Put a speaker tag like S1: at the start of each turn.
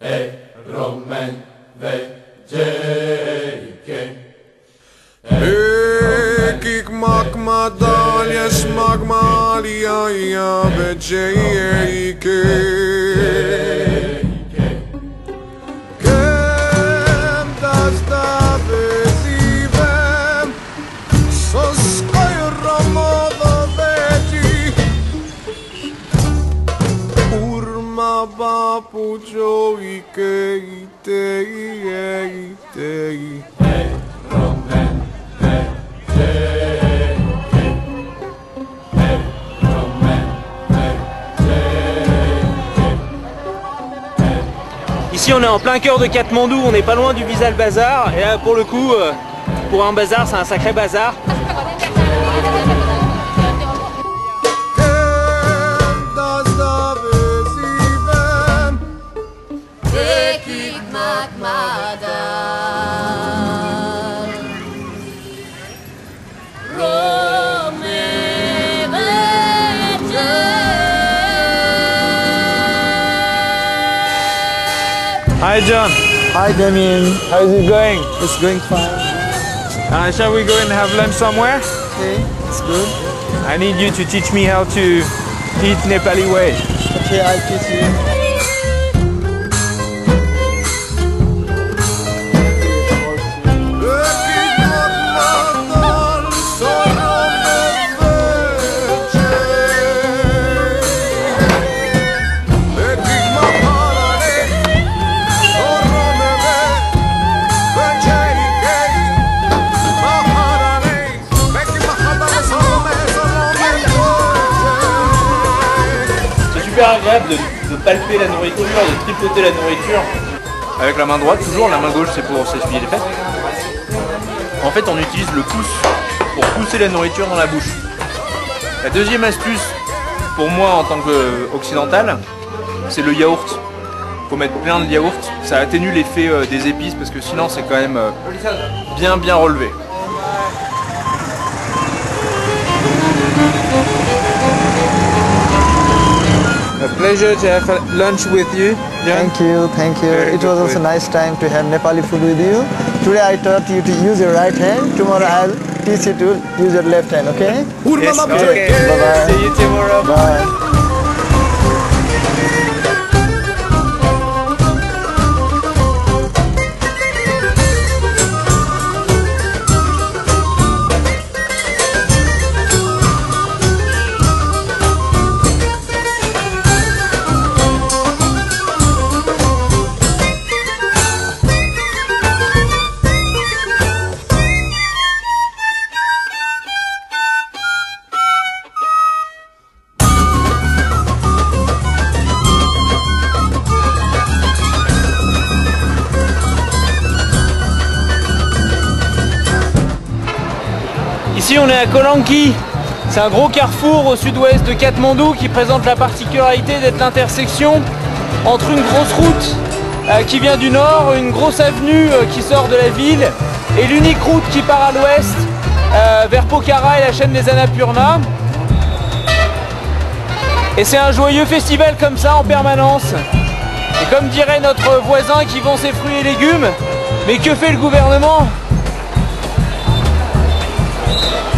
S1: Eromen vedeyke Ekik makma dalyes magmalia ya vedeyke
S2: Ici on est en plein cœur de Katmandou, on n'est pas loin du Vizal Bazar et là pour le coup euh, pour un bazar c'est un sacré bazar.
S3: Hi John,
S4: Hi Damien,
S3: how's it going?
S4: it's going fine.
S3: Uh, shall we go and have lunch somewhere?
S4: Okay, it's good.
S3: I need you to teach me how to eat Nepali way.
S4: Okay, I'll teach you.
S5: Super agréable de, de palper la nourriture, de tripoter la nourriture. Avec la main droite, toujours, la main gauche c'est pour s'essuyer les fesses. En fait, on utilise le pouce pour pousser la nourriture dans la bouche. La deuxième astuce, pour moi en tant qu'occidental, c'est le yaourt. Faut mettre plein de yaourt, ça atténue l'effet euh, des épices parce que sinon c'est quand même euh, bien bien relevé.
S3: Pleasure to have lunch with you, John.
S4: Thank you, thank you.
S3: Very
S4: It was also
S3: food.
S4: nice time to have Nepali food with you. Today I taught you to use your right hand. Tomorrow I'll teach you to use your left hand, okay?
S3: Yes, okay.
S4: Bye-bye.
S3: See you tomorrow.
S4: Bye.
S2: Ici on est à Kolanki, c'est un gros carrefour au sud-ouest de Katmandou qui présente la particularité d'être l'intersection entre une grosse route euh, qui vient du nord, une grosse avenue euh, qui sort de la ville et l'unique route qui part à l'ouest euh, vers Pokhara et la chaîne des Annapurna. Et c'est un joyeux festival comme ça en permanence. Et comme dirait notre voisin qui vend ses fruits et légumes, mais que fait le gouvernement? Thank you.